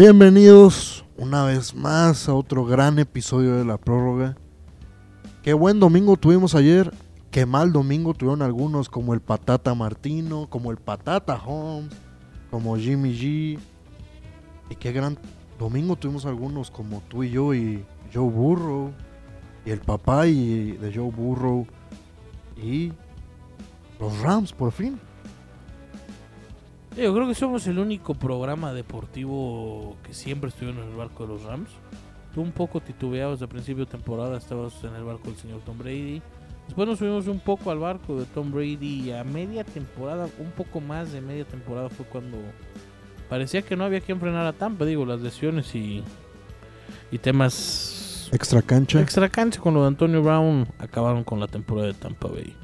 Bienvenidos una vez más a otro gran episodio de la prórroga. Qué buen domingo tuvimos ayer. Qué mal domingo tuvieron algunos como el Patata Martino, como el Patata Holmes, como Jimmy G. Y qué gran domingo tuvimos algunos como tú y yo y Joe Burrow. Y el papá y de Joe Burrow. Y los Rams por fin. Yo creo que somos el único programa deportivo que siempre estuvieron en el barco de los Rams. Tú un poco titubeabas de principio de temporada, estabas en el barco del señor Tom Brady. Después nos subimos un poco al barco de Tom Brady y a media temporada, un poco más de media temporada fue cuando parecía que no había quien frenar a Tampa, digo, las lesiones y, y temas Extra cancha. extra cancha con lo de Antonio Brown acabaron con la temporada de Tampa Bay.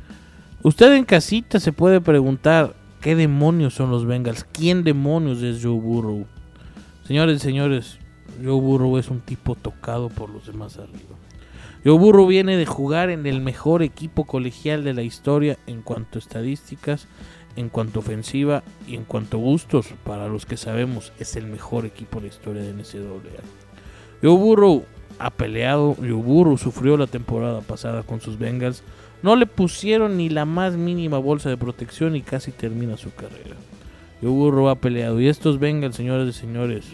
Usted en casita se puede preguntar qué demonios son los Bengals, quién demonios es Joe Burrow. Señores señores, Joe Burrow es un tipo tocado por los demás arriba. Joe Burrow viene de jugar en el mejor equipo colegial de la historia en cuanto a estadísticas, en cuanto a ofensiva y en cuanto a gustos. Para los que sabemos, es el mejor equipo de la historia de NCAA. Joe Burrow ha peleado, Joe Burrow sufrió la temporada pasada con sus Bengals. No le pusieron ni la más mínima bolsa de protección y casi termina su carrera. Joe Burrow ha peleado y estos Bengals, señores y señores,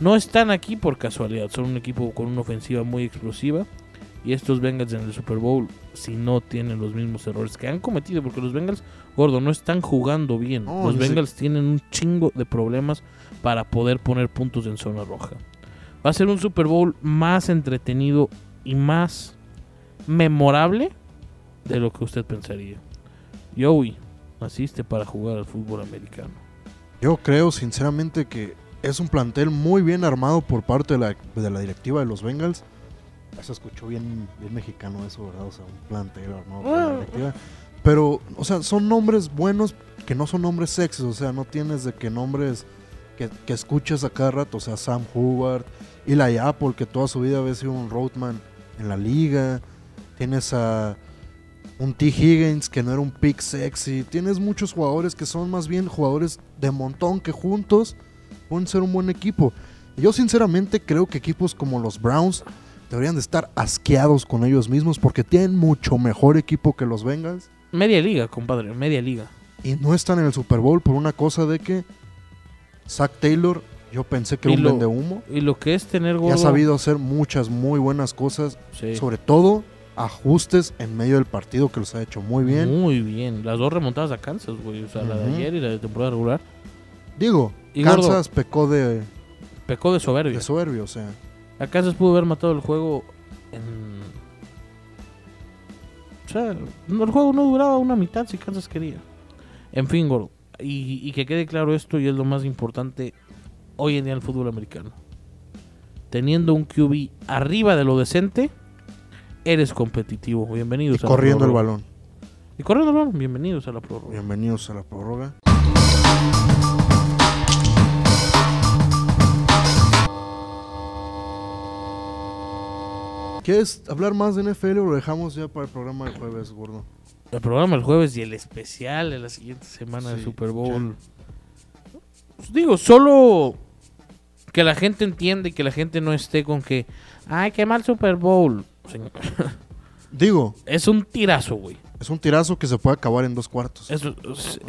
no están aquí por casualidad. Son un equipo con una ofensiva muy explosiva. Y estos Bengals en el Super Bowl, si no tienen los mismos errores que han cometido, porque los Bengals, gordo, no están jugando bien. Los Bengals tienen un chingo de problemas para poder poner puntos en zona roja. Va a ser un Super Bowl más entretenido y más memorable de lo que usted pensaría. Joey, naciste para jugar al fútbol americano. Yo creo sinceramente que es un plantel muy bien armado por parte de la, de la directiva de los Bengals. Se escuchó bien, bien mexicano eso, ¿verdad? O sea, un plantel armado por la directiva. Pero, o sea, son nombres buenos que no son nombres sexys. O sea, no tienes de que nombres que, que escuches a cada rato. O sea, Sam Howard, Eli Apple, que toda su vida había sido un roadman en la liga. Tienes a un T. Higgins que no era un pick sexy. Tienes muchos jugadores que son más bien jugadores de montón que juntos pueden ser un buen equipo. Y yo sinceramente creo que equipos como los Browns deberían de estar asqueados con ellos mismos porque tienen mucho mejor equipo que los Bengals Media liga, compadre, media liga. y no están en el Super Bowl por una cosa de que Zach Taylor, yo pensé que Y era un vende humo Y lo que es tener y gordo... ha sabido hacer muchas muy buenas cosas, Sí. sobre todo ajustes en medio del partido que los ha hecho muy bien. Muy bien. Las dos remontadas a Kansas, güey. O sea, la de ayer y la de temporada regular. Digo, Y gordo. Kansas pecó de, Pecó de soberbia. de soberbio, o sea, A Kansas pudo haber matado el juego en... O sea, el juego no duraba una mitad si Kansas quería. En fin, gordo. Y, y que quede claro esto, y es lo más importante hoy en día en el fútbol americano. Teniendo un QB arriba de lo decente, eres competitivo. Bienvenidos a la corriendo el prórroga. balón. Y corriendo el balón, bienvenidos a la prórroga. Bienvenidos a la prórroga. ¿Quieres hablar más de NFL o lo dejamos ya para el programa del jueves, gordo? El programa el jueves y el especial de la siguiente semana del Sí, Super Bowl. Pues digo, solo que la gente entiende y que la gente no esté con que, ay, qué mal Super Bowl. Señor, Digo, Es un tirazo, güey. es un tirazo que se puede acabar en dos cuartos. Eso,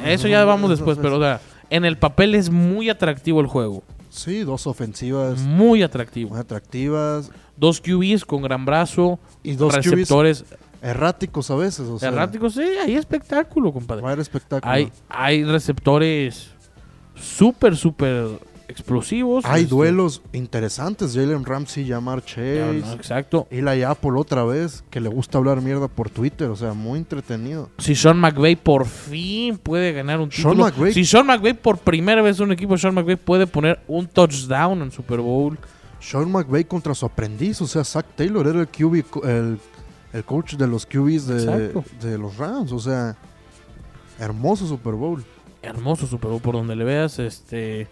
eso ya vamos después, pero o sea, en el papel es muy atractivo el juego. Sí, dos ofensivas Muy atractivo. muy atractivas Dos QBs con gran brazo, y dos QBs receptores erráticos a veces. O sea, erráticos. Sí, hay espectáculo, compadre. va a haber espectáculo. Hay, hay receptores súper, súper explosivos. Hay Este, duelos interesantes. Jalen Ramsey, Jamar Chase. no, exacto. Eli Apple otra vez, que le gusta hablar mierda por Twitter, o sea, muy entretenido. Si Sean McVay por fin puede ganar un Sean título. McVay- Si Sean McVay por primera vez un equipo Sean McVay puede poner un touchdown en Super Bowl. Sean McVay contra su aprendiz, o sea, Zach Taylor era el QB, el, el coach de los QBs de, de los Rams, o sea, hermoso Super Bowl. Hermoso Super Bowl por donde le veas. Este.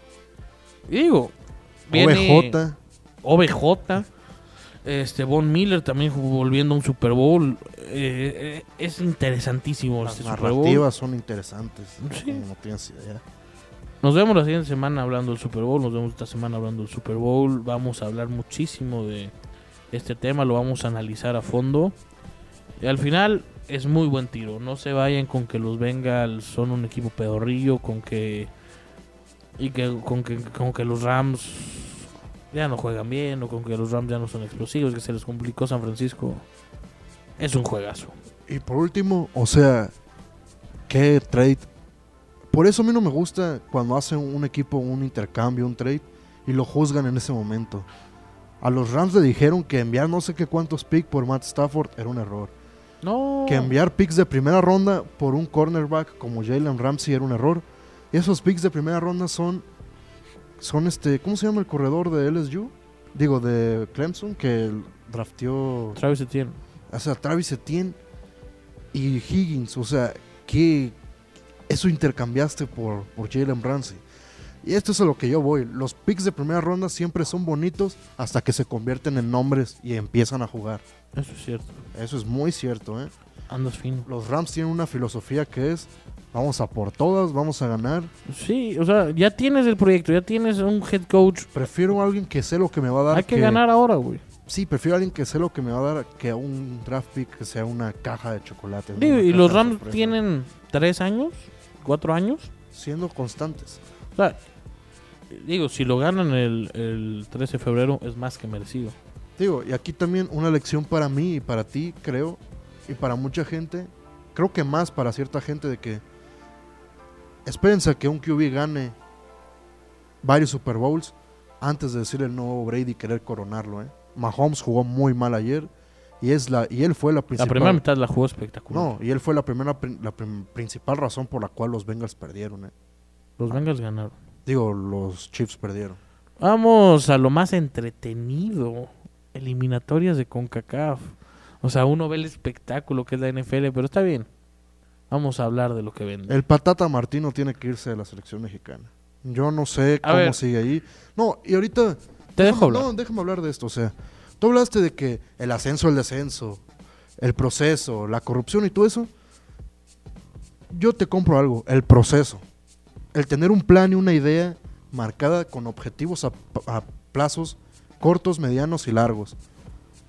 Digo. Viene OBJ, OBJ. Este, Von Miller también volviendo a un Super Bowl. Eh, eh, es interesantísimo las este Super Bowl. narrativas son interesantes, Sí. no tienes idea. Nos vemos la siguiente semana hablando del Super Bowl. Nos vemos esta semana hablando del Super Bowl. Vamos a hablar muchísimo de este tema. Lo vamos a analizar a fondo. Y al final es muy buen tiro. No se vayan con que los Bengals son un equipo pedorrillo. Con que. Y que con que, con que los Rams ya no juegan bien. O con que los Rams ya no son explosivos. Que se les complicó San Francisco. Es un juegazo. Y por último, o sea, qué trade. Por eso a mí no me gusta cuando hacen un equipo un intercambio, un trade, y lo juzgan en ese momento. A los Rams le dijeron que enviar no sé qué cuántos picks por Matt Stafford era un error. No. Que enviar picks de primera ronda por un cornerback como Jalen Ramsey era un error. Y esos picks de primera ronda son. Son este. ¿Cómo se llama el corredor de LSU? Digo, de Clemson, que drafteó. Travis Etienne. O sea, Travis Etienne y Higgins. O sea, que eso intercambiaste por, por Jalen Ramsey. Y esto es a lo que yo voy. Los picks de primera ronda siempre son bonitos hasta que se convierten en nombres y empiezan a jugar. Eso es cierto. Eso es muy cierto, ¿eh? Andas fino. Los Rams tienen una filosofía que es, vamos a por todas, vamos a ganar. Sí, o sea, ya tienes el proyecto, ya tienes un head coach. Prefiero a alguien que sé lo que me va a dar. Hay que, ganar ahora, güey. Sí, prefiero a alguien que sé lo que me va a dar que a un draft pick que sea una caja de chocolate. Digo, y los Rams tienen tres años, cuatro años. Siendo constantes. O sea, digo, si lo ganan el, el 13 de febrero es más que merecido. Digo, y aquí también una lección para mí y para ti, creo, y para mucha gente, creo que más para cierta gente de que espérense a que un QB gane varios Super Bowls antes de decirle el nuevo Brady y querer coronarlo, ¿eh? Mahomes jugó muy mal ayer y es la y él fue la principal La primera mitad la jugó espectacular. No, y él fue la primera la prim- principal razón por la cual los Bengals perdieron, ¿eh? Los Bengals ganaron. Digo, los Chiefs perdieron. Vamos a lo más entretenido. Eliminatorias de CONCACAF. O sea, uno ve el espectáculo que es la NFL, pero está bien. Vamos a hablar de lo que vende. El Patata Martino tiene que irse de la selección mexicana. Yo no sé A cómo ver. sigue ahí. No, y ahorita Te dejo hablar. No, déjame hablar de esto. O sea, tú hablaste de que el ascenso, el descenso, el proceso, la corrupción y todo eso. Yo te compro algo, el proceso. El tener un plan y una idea marcada con objetivos a, a plazos cortos, medianos y largos.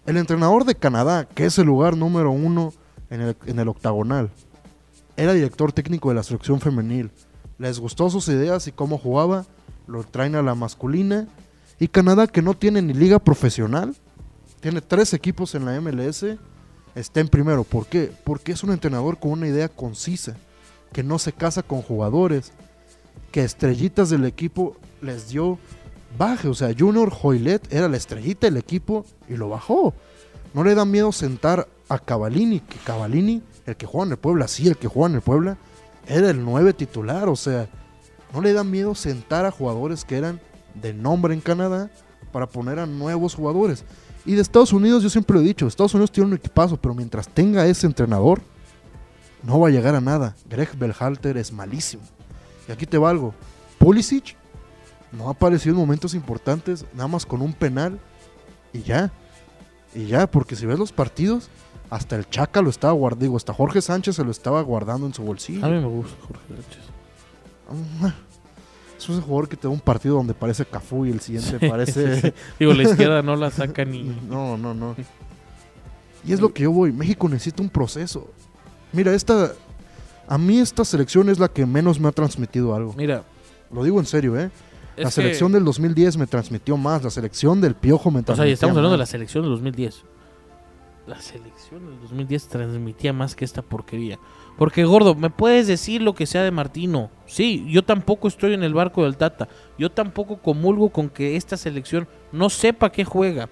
El entrenador de Canadá, que es el lugar número uno en el, en el octagonal, era director técnico de la selección femenil. Les gustó sus ideas y cómo jugaba, lo traen a la masculina y Canadá, que no tiene ni liga profesional, tiene tres equipos en la MLS, está en primero. ¿Por qué? Porque es un entrenador con una idea concisa, que no se casa con jugadores, que estrellitas del equipo les dio baje. O sea, Junior Hoylet era la estrellita del equipo y lo bajó. No le da miedo sentar a Cavalini, que Cavalini, el que juega en el Puebla, sí, el que juega en el Puebla, era el 9 titular. O sea, no le da miedo sentar a jugadores que eran de nombre en Canadá para poner a nuevos jugadores. Y de Estados Unidos, yo siempre lo he dicho, Estados Unidos tiene un equipazo, pero mientras tenga ese entrenador, no va a llegar a nada. Greg Belhalter es malísimo. Y aquí te va algo. Pulisic no ha aparecido en momentos importantes, nada más con un penal y ya. Y ya, porque si ves los partidos, hasta el Chaca lo estaba guardando, digo, hasta Jorge Sánchez se lo estaba guardando en su bolsillo. A mí me gusta Jorge Sánchez. Es un jugador que te da un partido donde parece Cafú y el siguiente parece... Digo, la izquierda no la saca ni. No, no, no. Y es lo que yo voy. México necesita un proceso. Mira, esta... A mí esta selección es la que menos me ha transmitido algo. Mira, Lo digo en serio, ¿eh? La que- selección del 2010 me transmitió más. La selección del Piojo me O transmitió sea, y estamos hablando de la más. selección del 2010. La selección del 2010 transmitía más que esta porquería. Porque, gordo, me puedes decir lo que sea de Martino. Sí, yo tampoco estoy en el barco del Tata. Yo tampoco comulgo con que esta selección no sepa qué juega.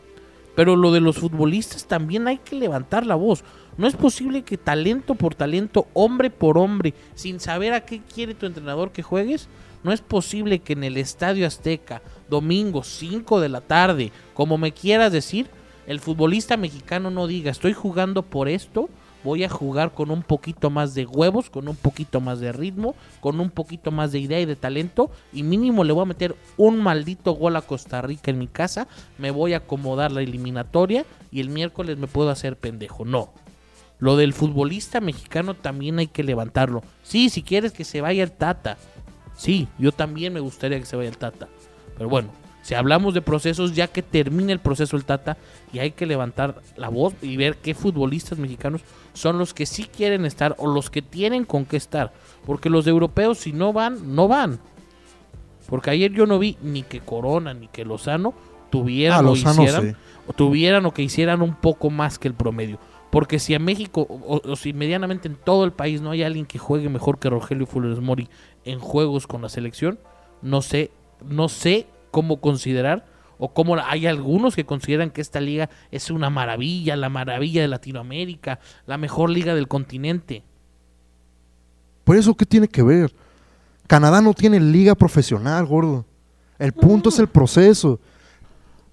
Pero lo de los futbolistas también hay que levantar la voz. No es posible que talento por talento, hombre por hombre, sin saber a qué quiere tu entrenador que juegues, no es posible que en el Estadio Azteca, domingo 5 de la tarde, como me quieras decir, el futbolista mexicano no diga, estoy jugando por esto, voy a jugar con un poquito más de huevos, con un poquito más de ritmo, con un poquito más de idea y de talento, y mínimo le voy a meter un maldito gol a Costa Rica en mi casa, me voy a acomodar la eliminatoria y el miércoles me puedo hacer pendejo. No. Lo del futbolista mexicano también hay que levantarlo. Sí, si quieres que se vaya el Tata, Sí, yo también me gustaría que se vaya el Tata. Pero bueno, si hablamos de procesos, ya que termine el proceso el Tata, y hay que levantar la voz y ver qué futbolistas mexicanos son los que sí quieren estar o los que tienen con qué estar. Porque los europeos, si no van, no van. Porque ayer yo no vi ni que Corona ni que Lozano tuvieran Ah, o Lozano hicieran sí. o tuvieran o que hicieran un poco más que el promedio. Porque si a México, o, o si medianamente en todo el país no hay alguien que juegue mejor que Rogelio Funes Mori en juegos con la selección, no sé, no sé cómo considerar, o cómo hay algunos que consideran que esta liga es una maravilla, la maravilla de Latinoamérica, la mejor liga del continente. ¿Por eso qué tiene que ver? Canadá no tiene liga profesional, gordo. El punto es el proceso.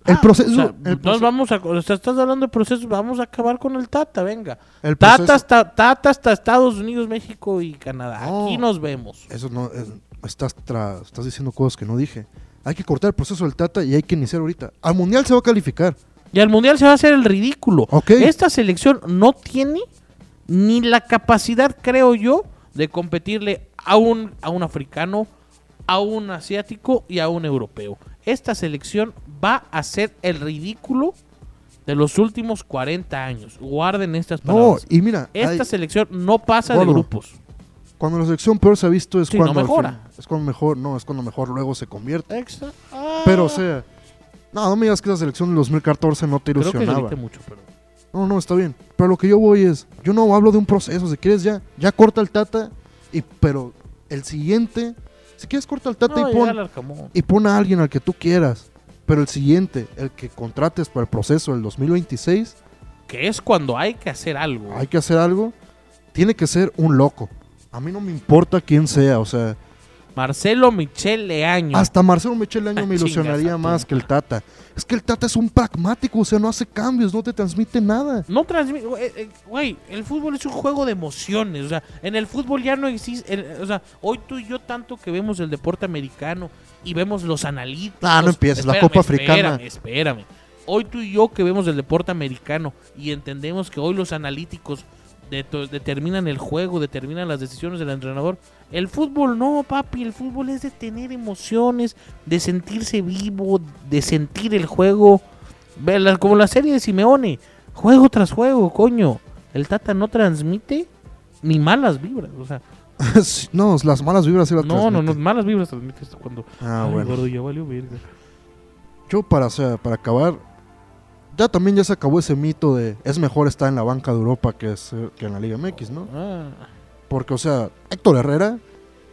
El Ah, proceso. o sea, el, vamos a, o sea, estás hablando de procesos, vamos a acabar con el Tata, venga. el Tata proceso- hasta, Tata hasta Estados Unidos, México y Canadá. No. Aquí nos vemos. Eso no. es- estás, tra- estás diciendo cosas que no dije. Hay que cortar el proceso del Tata y hay que iniciar ahorita. Al mundial se va a calificar. Y al Mundial se va a hacer el ridículo. Ok. Esta selección no tiene ni la capacidad, creo yo, de competirle a un, a un africano, a un asiático y a un europeo. Esta selección va a ser el ridículo de los últimos 40 años. Guarden estas No, palabras. y mira, Esta hay- selección no pasa de grupos. Cuando la selección peor se ha visto es Sí, cuando. no mejora. fin- es cuando mejor, no, es cuando mejor luego se convierte. Ah. Pero, o sea. No, no me digas que esa selección del 2014 no te Creo que ilusionaba. mucho, pero... No, no, está bien. Pero lo que yo voy es, yo no hablo de un proceso, si quieres ya, ya corta el Tata, y, pero el siguiente, si quieres corta el Tata No, y, pon, y pon a alguien al que tú quieras. Pero el siguiente, el que contrates para el proceso del 2026, Que es cuando hay que hacer algo. hay que hacer algo, tiene que ser un loco. A mí no me importa quién sea, o sea, Marcelo Michel Leaño. hasta Marcelo Michel Año Ah, me ilusionaría más que el Tata. Es que el Tata es un pragmático, o sea, no hace cambios, no te transmite nada. No transmite, güey, eh, güey, el fútbol es un juego de emociones, o sea, en el fútbol ya no existe, el- o sea, hoy tú y yo tanto que vemos el deporte americano y vemos los analíticos. Ah, no empieces, la Copa Africana. Espérame, espérame. Hoy tú y yo que vemos el deporte americano y entendemos que hoy los analíticos determinan el juego, determinan las decisiones del entrenador. El fútbol no, papi, el fútbol es de tener emociones, de sentirse vivo, de sentir el juego. Como la serie de Simeone, juego tras juego, coño. El Tata no transmite ni malas vibras, o sea, no, las malas vibras sí las no, no, no, malas vibras transmite esto cuando Ah, Ay, bueno. gordo, ya valió verga. Yo para, o sea, para acabar, ya también ya se acabó ese mito de es mejor estar en la banca de Europa que, en la Liga MX, ¿no? Ah, Porque, o sea, Héctor Herrera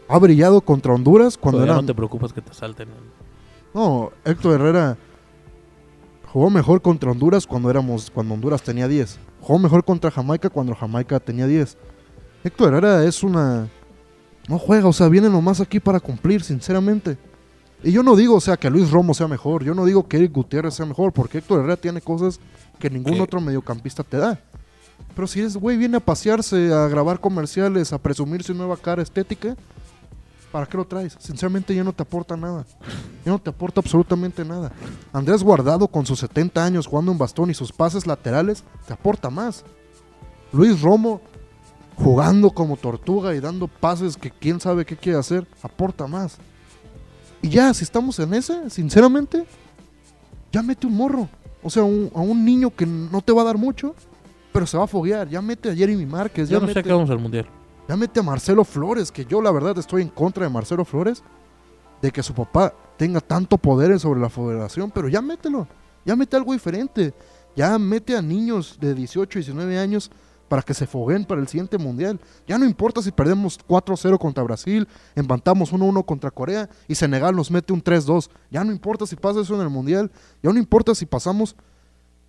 ha brillado contra Honduras cuando era... no te preocupas que te salten. No, Héctor Herrera jugó mejor contra Honduras cuando éramos cuando Honduras tenía 10. Jugó mejor contra Jamaica cuando Jamaica tenía 10. Héctor Herrera es una no juega, o sea, viene nomás aquí para cumplir, sinceramente. Y yo no digo, o sea, que Luis Romo sea mejor, yo no digo que Eric Gutiérrez sea mejor, porque Héctor Herrera tiene cosas que ningún ¿Qué? otro mediocampista te da. Pero si ese güey viene a pasearse, a grabar comerciales, a presumir su nueva cara estética, ¿para qué lo traes? Sinceramente ya no te aporta nada. Ya no te aporta absolutamente nada. Andrés Guardado con sus 70 años jugando en bastón y sus pases laterales te aporta más. Luis Romo jugando como tortuga y dando pases que quién sabe qué quiere hacer, aporta más. Y ya, si estamos en ese, sinceramente, ya mete un morro. O sea, un- a un niño que no te va a dar mucho, pero se va a foguear. Ya mete a Jeremy Márquez, Yo ya no sé mete- qué vamos al mundial. ya mete a Marcelo Flores, que yo la verdad estoy en contra de Marcelo Flores, de que su papá tenga tanto poder sobre la federación, pero ya mételo, ya mete algo diferente, ya mete a niños de 18, 19 años para que se foguen para el siguiente mundial. Ya no importa si perdemos 4-0 contra Brasil, empatamos 1-1 contra Corea y Senegal nos mete un 3-2. Ya no importa si pasa eso en el mundial, ya no importa si pasamos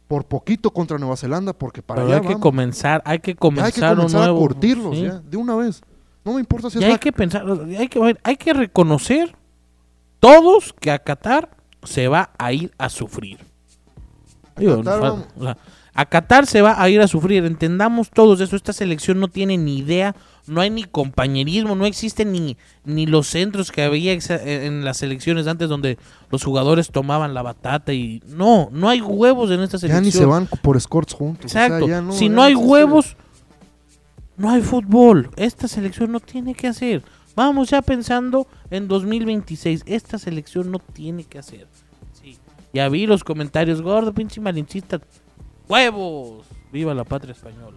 por poquito contra Nueva Zelanda, porque para Pero allá hay que comenzar, hay que comenzar, hay que comenzar un a curtirlos sí. ya, de una vez. No me importa si es hay la- que pensar, hay que, hay que reconocer todos que a Qatar se va a ir a sufrir. Digo, Qatar, o sea, a Qatar se va a ir a sufrir, entendamos todos eso, esta selección no tiene ni idea, no hay ni compañerismo, no existen ni, ni los centros que había exa- en las selecciones antes donde los jugadores tomaban la batata y no, no hay huevos en esta ya selección. ni se van por escorts juntos. o sea, Exacto. ya no- si ya no hay huevos, no hay fútbol. Esta selección no tiene que hacer. Vamos ya pensando en 2026. Esta selección no tiene que hacer. Sí. Ya vi los comentarios, gordo, pinche malinchista. ¡Huevos! ¡Viva la patria española!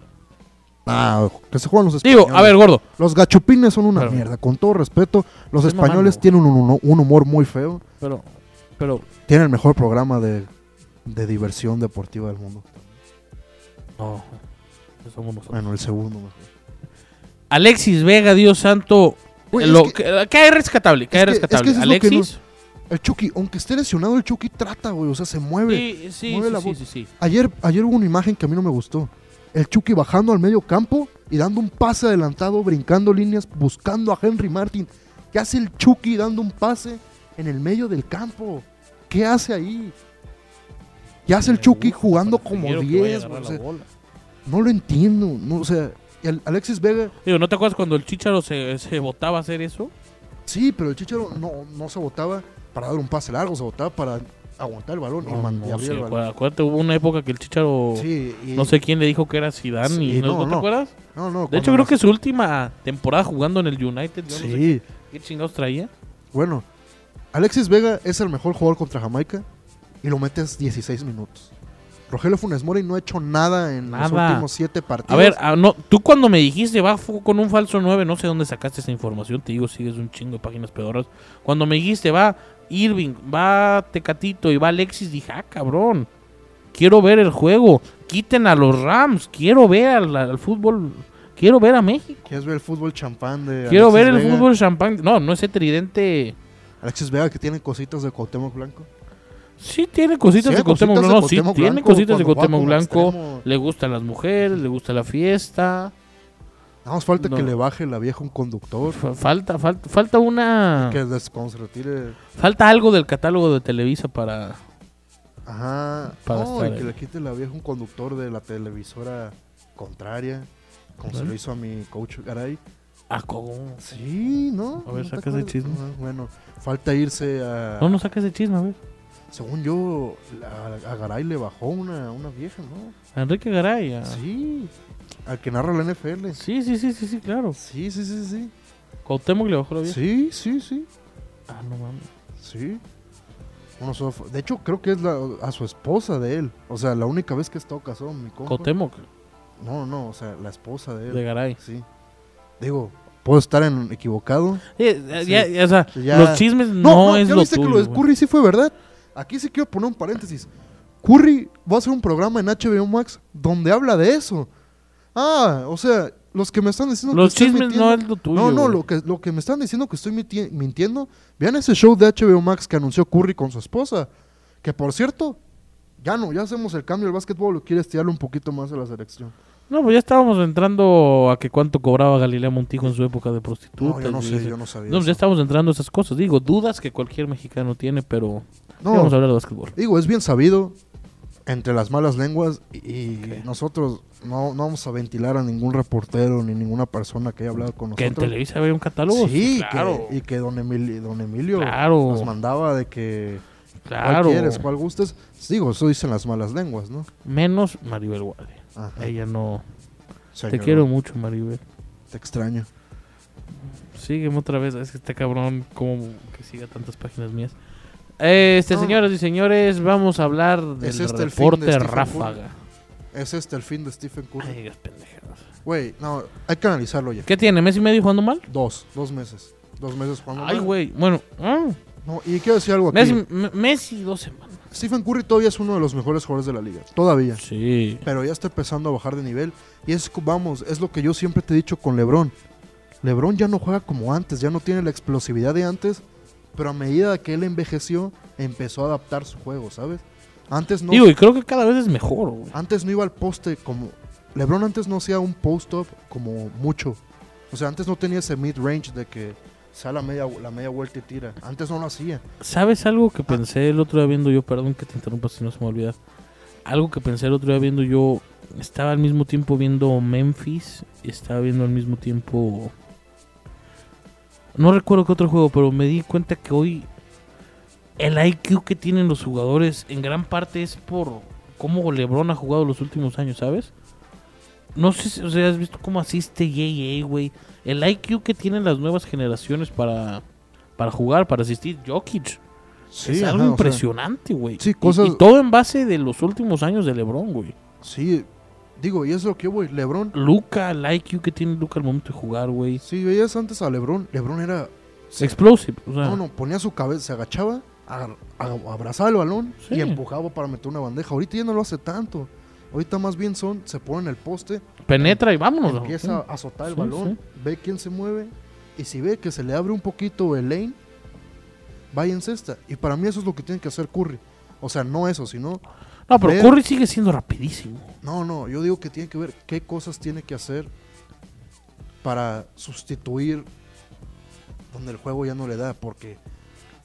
Ah, que se juegan los Digo, españoles. a ver, gordo. Los gachupines son una Pero- mierda. Con todo respeto, los españoles mamando. tienen un, un humor muy feo. Pero, pero, Tienen el mejor programa de, de diversión deportiva del mundo. no. somos nosotros. Bueno, el segundo mejor. Alexis Vega, Dios santo. Güey, lo, es que- que, ¿Qué hay rescatable? ¿Qué hay que- es que rescatable? eso es lo que Alexis. El Chucky, aunque esté lesionado, el Chucky trata, güey. O sea, se mueve. Sí, sí, mueve sí, la sí, voz. sí, sí. Ayer, ayer hubo una imagen que a mí no me gustó. El Chucky bajando al medio campo y dando un pase adelantado, brincando líneas, buscando a Henry Martin. ¿Qué hace el Chucky dando un pase en el medio del campo? ¿Qué hace ahí? ¿Qué hace el Me Chucky gusta, jugando como Figueroa que vaya a 10? agarrar güey? O sea, no lo entiendo. No, o sea, Alexis Vega, Digo, ¿no te acuerdas cuando el Chicharo se, se botaba a hacer eso? sí, pero el Chicharo no, no se botaba para dar un pase largo, se botaba para aguantar el balón y, No, man- no, y abrir sí, el balón. acuérdate, hubo una época que el Chicharo, Sí, y- no sé quién le dijo que era Zidane Sí, y ¿no, no, ¿no te no. acuerdas? No, no, De hecho, creo que su última temporada jugando en el United, yo no sé Sí, qué chingados traía. bueno. Alexis Vega es el mejor jugador contra Jamaica y lo metes 16 minutos. Rogelio Funes Mori no ha hecho nada en los últimos 7 partidos. A ver, ah, no, tú cuando me dijiste va con un falso 9, no sé dónde sacaste esa información, te digo, sigues un chingo de páginas pedoras. Cuando me dijiste va Irving, va Tecatito y va Alexis, dije, ah, cabrón, quiero ver el juego, quiten a los Rams, quiero ver al, al fútbol, quiero ver a México, ¿Quieres ver el fútbol champán de quiero Alexis ver el Vega? fútbol champán. No, no ese tridente. Alexis Vega que tiene cositas de Cuauhtémoc Blanco. Sí, tiene cositas Sí, de Cuauhtémoc Blanco. No, sí, tiene cositas de Cuauhtémoc Blanco. extremo. Le gustan las mujeres, le gusta la fiesta. Nada más falta No. que le baje la vieja un conductor. Fa- Falta, falta, falta una. Que desconcertire. Falta algo del catálogo de Televisa para. Ajá. Para no, y que le quite la vieja un conductor de la televisora contraria. Como se ¿Vale? lo hizo a mi coach Garay. Ah, ¿cómo? Sí, ¿no? A ver, ¿No saca ese chisme. Ajá, bueno, falta irse a. No, no saques ese chisme, a ver. Según yo, a, a Garay le bajó una, una vieja, ¿no? A Enrique Garay. ah. Sí. Al que narra la NFL. Sí, sí, sí, sí, sí, claro. Sí, sí, sí, sí. Cuauhtémoc le bajó la vieja. Sí, sí, sí. Ah, no mames. Sí. De hecho, creo que es la, a su esposa de él. O sea, la única vez que he estado casado, mi compa. Cuauhtémoc No, no, o sea, la esposa de él. de Garay. Sí. Digo, puedo estar en, equivocado. Eh, Sí. ya- ya, o sea, Ya- los chismes no, es ya lo viste tuyo. que lo de güey. Curry sí fue verdad. Aquí sí quiero poner un paréntesis. Curry va a hacer un programa en HBO Max donde habla de eso. Ah, o sea, los que me están diciendo Los que estoy chismes no es lo tuyo. No, no, lo que, lo que me están diciendo que estoy mintiendo. Vean ese show de HBO Max que anunció Curry con su esposa. Que por cierto, ya no, ya hacemos el cambio. El básquetbol lo quiere estirarle un poquito más a la selección. No, pues ya estábamos entrando a que cuánto cobraba Galilea Montijo en su época de prostituta. No, yo no sé, ese- yo no sabía. No, pues eso. ya estamos entrando a esas cosas. Digo, dudas que cualquier mexicano tiene, pero No, vamos a hablar de básquetbol. Digo, es bien sabido entre las malas lenguas y, y Ok. nosotros no, no vamos a ventilar a ningún reportero ni ninguna persona que haya hablado con Que en nosotros. Televisa había un catálogo. Sí, claro. que, y que don, Emilio, don Emilio Claro. nos mandaba de que cuál claro. quieres, cuál gustes. Digo, eso dicen las malas lenguas, ¿no? Menos Maribel Guardia. Ajá. Ella no. Te quiero mucho, Maribel. Te extraño. Sígueme otra vez. Es que este cabrón, como que siga tantas páginas mías. Este, No. señoras y señores, vamos a hablar del ¿Es este el fin de reporte Stephen Ráfaga. ¿Es este el fin de Stephen Ay, Curry? digas pendejadas. Güey, no, hay que analizarlo ya. ¿Qué tiene? ¿Messi medio jugando mal? Dos, dos meses. Dos meses jugando Ay, mal. güey. Bueno, ah, No, y quiero decir algo aquí. Messi, Messi dos semanas. Stephen Curry todavía es uno de los mejores jugadores de la liga. Todavía. Sí. pero ya está empezando a bajar de nivel. Y es, vamos, es lo que yo siempre te he dicho con LeBron. LeBron ya no juega como antes, ya no tiene la explosividad de antes, pero a medida que él envejeció, empezó a adaptar su juego, ¿sabes? Antes no, Digo, y creo que cada vez es mejor, güey. antes no iba al poste como... LeBron antes no hacía un post-up como mucho. O sea, antes no tenía ese mid-range de que sale la media, la media vuelta y tira. Antes no lo hacía. ¿Sabes algo que pensé el otro día viendo yo? Perdón que te interrumpa si no se me olvida. Algo que pensé el otro día viendo yo. Estaba al mismo tiempo viendo Memphis. Y estaba viendo al mismo tiempo. No recuerdo qué otro juego, pero me di cuenta que hoy. El IQ que tienen los jugadores en gran parte es por cómo LeBron ha jugado los últimos años, ¿sabes? No sé si o sea, has visto cómo asiste JA, güey. El IQ que tienen las nuevas generaciones para, para jugar, para asistir. Jokic. Sí, es ajá, algo o sea, impresionante, güey. sí, Y- cosas- y, todo en base de los últimos años de LeBron, güey. sí, digo, y es lo que yo voy. LeBron, Luca, el IQ que tiene Luca al momento de jugar, güey. si veías antes a LeBron, LeBron era. se- Explosive. O sea, no, no, ponía su cabeza, se agachaba, abrazaba el balón Sí. y empujaba para meter una bandeja. Ahorita ya no lo hace tanto. Ahorita más bien son, se pone en el poste, penetra y vámonos. empieza a azotar el Sí, balón, ve quién se mueve y si ve que se le abre un poquito el lane, vaya en cesta. Y para mí eso es lo que tiene que hacer Curry. O sea, no eso, sino No, pero ver- Curry sigue siendo rapidísimo. No, no, yo digo que tiene que ver qué cosas tiene que hacer para sustituir donde el juego ya no le da, porque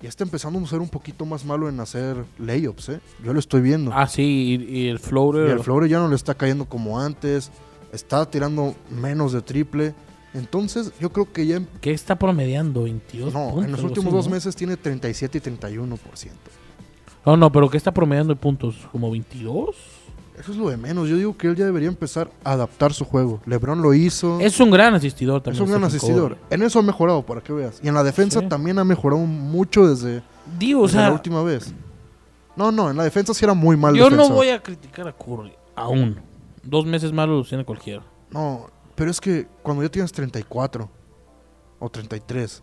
ya está empezando a ser un poquito más malo en hacer layups, ¿eh? Yo lo estoy viendo. Ah, sí, y, y el floater. y el Flore ya no le está cayendo como antes, está tirando menos de triple. Entonces, yo creo que ya... em- ¿Qué está promediando? 22 No, puntos, en los últimos dos meses tiene 37 y 31%. No, no, pero ¿qué está promediando de puntos? ¿Como 22? Eso es lo de menos. Yo digo que él ya debería empezar a adaptar su juego. LeBron lo hizo. Es un gran asistidor también. Es un gran asistidor. En eso ha mejorado, para que veas. Y en la defensa Sí. también ha mejorado mucho desde, Digo, o desde la última vez. No, no, en la defensa sí era muy mal yo no voy a criticar a Curry. Aún. Dos meses malos los tiene cualquiera. No, pero es que cuando ya tienes 34 o 33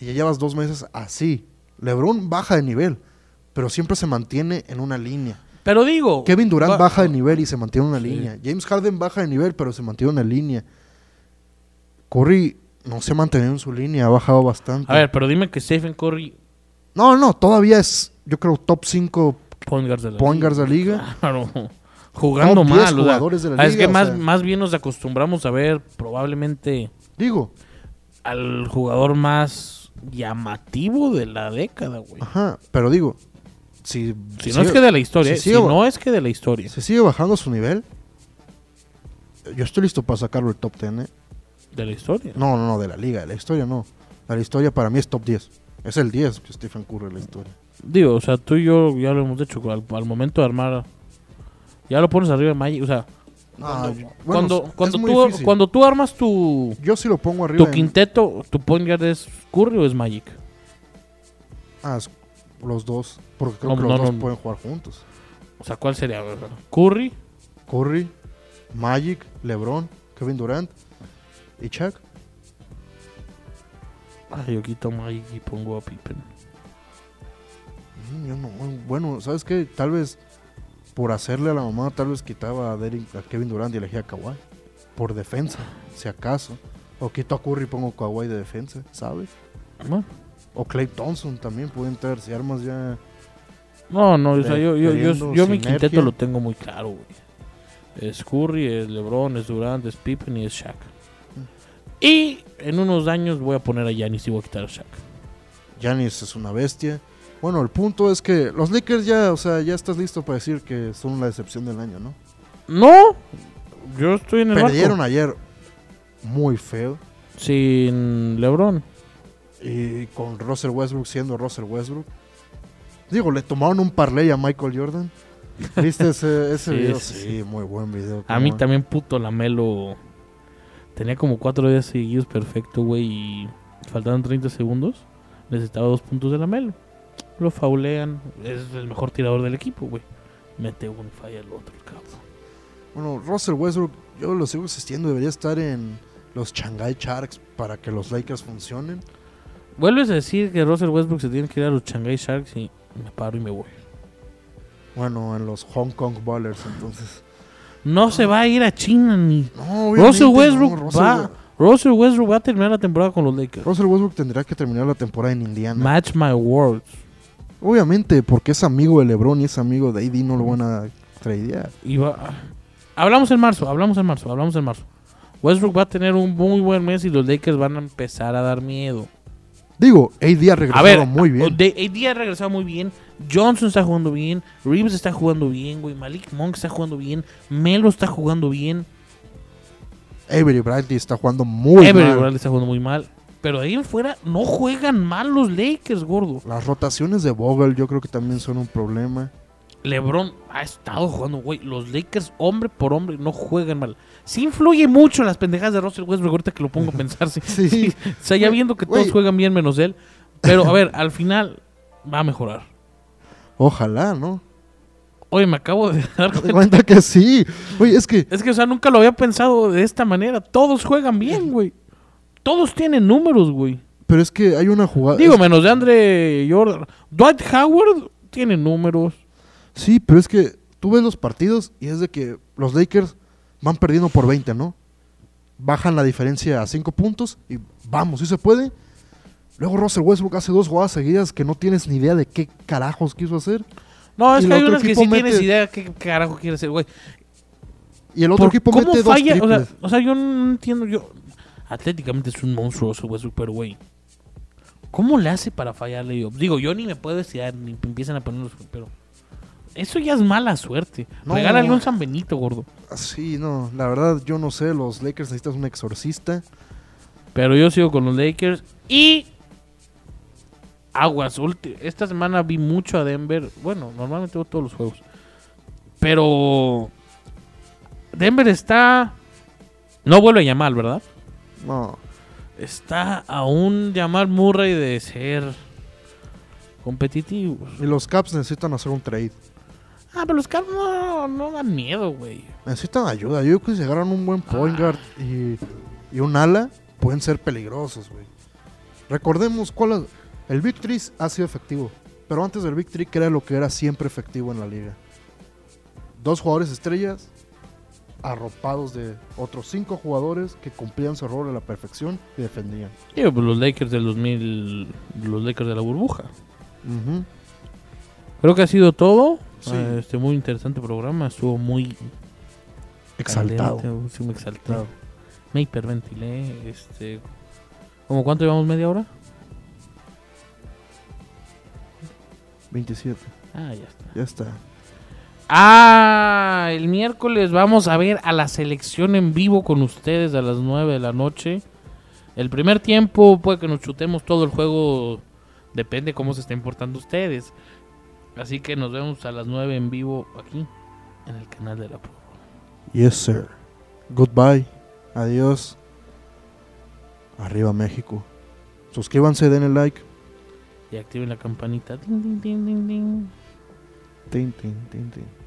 y ya llevas dos meses así, LeBron baja de nivel, pero siempre se mantiene en una línea. Pero digo. Kevin Durant va- baja de nivel y se mantiene en una Sí. línea. James Harden baja de nivel, pero se mantiene en una línea. Curry no se ha mantenido en su línea, ha bajado bastante. A ver, pero dime que Stephen Curry. No, no, todavía es, yo creo, top 5 Point guards de la point liga. guards de la liga. Claro. Jugando Top 10 mal. o sea, jugadores de la ah, es liga, que más, sea. más bien nos acostumbramos a ver probablemente Digo, al jugador más llamativo de la década, güey. ajá, pero digo, si, Si no es que de la historia, si eh, no es que de la historia. si sigue bajando su nivel, yo estoy listo para sacarlo del top 10. ¿eh? De la historia. No, no, no, de la liga, de la historia no. La historia para mí es top 10. Es el 10 que Stephen Curry en la historia. Digo, o sea, tú y yo ya lo hemos hecho. Al, al momento de armar. Ya lo pones arriba de Magic. O sea, Ah, cuando, bueno, cuando, tú, cuando tú armas tu, Yo sí lo pongo arriba. tu en- quinteto, tu point guard es Curry o es Magic. Ah, es- los dos, porque creo No, que los no, dos no. pueden jugar juntos. O sea, ¿cuál sería? Curry. Curry, Magic, LeBron, Kevin Durant y Chuck. Ay, yo quito Magic y pongo a Pippen. Mm, yo no, bueno, ¿sabes qué? Tal vez por hacerle a la mamá, tal vez quitaba a, Derrick- a Kevin Durant y elegía a Kawhi. Por defensa, si acaso. O quito a Curry y pongo a Kawhi de defensa, ¿sabes? Bueno, O Clay Thompson también puede entrar. Si armas ya. No, no, o sea, yo, yo, yo, mi quinteto lo tengo muy claro, güey. Es Curry, es LeBron, es Durant, es Pippen y es Shaq. Y en unos años voy a poner a Giannis y voy a quitar a Shaq. Giannis es una bestia. Bueno, el punto es que los Lakers ya, o sea, ya estás listo para decir que son la decepción del año, ¿no? No, yo estoy en el Perdieron barco. ayer muy feo. Sin LeBron. Y con Russell Westbrook siendo Russell Westbrook. Digo, le tomaron un parlay a Michael Jordan. ¿Viste ese, ese Sí, video? sí, muy buen video. A mí también puto Lamelo. Tenía como cuatro días seguidos perfecto, güey. Y faltaban 30 segundos. Necesitaba dos puntos de Lamelo. Lo faulean. Es el mejor tirador del equipo, güey. Mete uno y falla el otro, cabrón. Bueno, Russell Westbrook, yo lo sigo insistiendo, debería estar en los Shanghai Sharks para que los Lakers funcionen. Vuelves a decir que Russell Westbrook se tiene que ir a los Shanghai Sharks y me paro y me voy. Bueno, en los Hong Kong Ballers, entonces. No se va a ir a China ni. No, Russell no, Westbrook Russell va. Russell Westbrook va a terminar la temporada con los Lakers. Russell Westbrook tendrá que terminar la temporada en Indiana. Match my words. Obviamente, porque es amigo de LeBron y es amigo de AD, no lo van a tradear. Y va- Hablamos en marzo, hablamos en marzo, hablamos en marzo. Westbrook va a tener un muy buen mes y los Lakers van a empezar a dar miedo. Digo, AD ha regresado A ver, muy bien. de- AD ha regresado muy bien. Johnson está jugando bien. Reeves está jugando bien, güey. Malik Monk está jugando bien. Melo está jugando bien. Avery Bradley está jugando muy mal. Bradley está jugando muy mal. Pero ahí en fuera no juegan mal los Lakers, gordo. Las rotaciones de Vogel yo creo que también son un problema. LeBron ha estado jugando, güey. Los Lakers, hombre por hombre, no juegan mal. Sí influye mucho las pendejadas de Russell Westbrook, ahorita que lo pongo a pensar. Sí, Sí. sí. O sea, ya viendo que todos juegan bien menos él. Pero, a ver, al final va a mejorar. Ojalá, ¿no? Oye, me acabo de dar cuenta. cuenta que sí. Oye, es que Es que, o sea, nunca lo había pensado de esta manera. Todos juegan bien, güey. Todos tienen números, güey. pero es que hay una jugada Digo, es- menos de Andre Jordan. Dwight Howard tiene números. Sí, pero es que tú ves los partidos y es de que los Lakers van perdiendo por 20, ¿no? Bajan la diferencia a 5 puntos y vamos, si se puede. Luego Russell Westbrook hace dos jugadas seguidas que no tienes ni idea de qué carajos quiso hacer. No, es Y que hay unas que sí tienes idea qué carajo quiere hacer, güey. Y el otro equipo ¿Cómo mete dos falla? O sea, o sea, yo no entiendo. Yo, atléticamente es un monstruo Russell Westbrook, pero güey. ¿Cómo le hace para fallarle yo? Digo, yo ni me puedo estirar, ni empiezan a poner los. Pero. Eso ya es mala suerte. No. Regálale un San Benito, gordo. Sí, no, la verdad yo no sé, los Lakers necesitan un exorcista. Pero yo sigo con los Lakers. Y. Aguas. Esta semana vi mucho a Denver. Bueno, normalmente veo todos los juegos. Pero. Denver está. No vuelve a llamar, ¿verdad? No, Está a un llamar Murray de ser competitivos. y los Caps necesitan hacer un trade. Ah, pero los Cavs no, no dan miedo, güey. Necesitan ayuda. Yo creo que si agarran un buen point guard y, y un ala, pueden ser peligrosos, güey. Recordemos cuál es- el Big Three ha sido efectivo. Pero antes del Big Three, ¿qué era lo que era siempre efectivo en la liga? Dos jugadores estrellas arropados de otros cinco jugadores que cumplían su rol a la perfección y defendían. Digo, pues los Lakers del 2000, los Lakers de la burbuja. Creo que ha sido todo. Sí. Ah, Este muy interesante programa. Estuvo muy Exaltado. caliente, exalté. Claro. Me hiperventilé. Este, ¿Cómo cuánto llevamos? ¿Media hora? 27. Ah, ya está. Ya está. Ah, el miércoles vamos a ver a la selección en vivo con ustedes a las 9 de la noche. El primer tiempo puede que nos chutemos todo el juego, depende cómo se estén portando ustedes. Así que nos vemos a las 9 en vivo aquí en el canal de la Pro. Yes, sir. Goodbye. Adiós. Arriba México. Suscríbanse, denle like. Y activen la campanita. Ding, ding, ding, ding, ding. Tin, tin, tin, tin.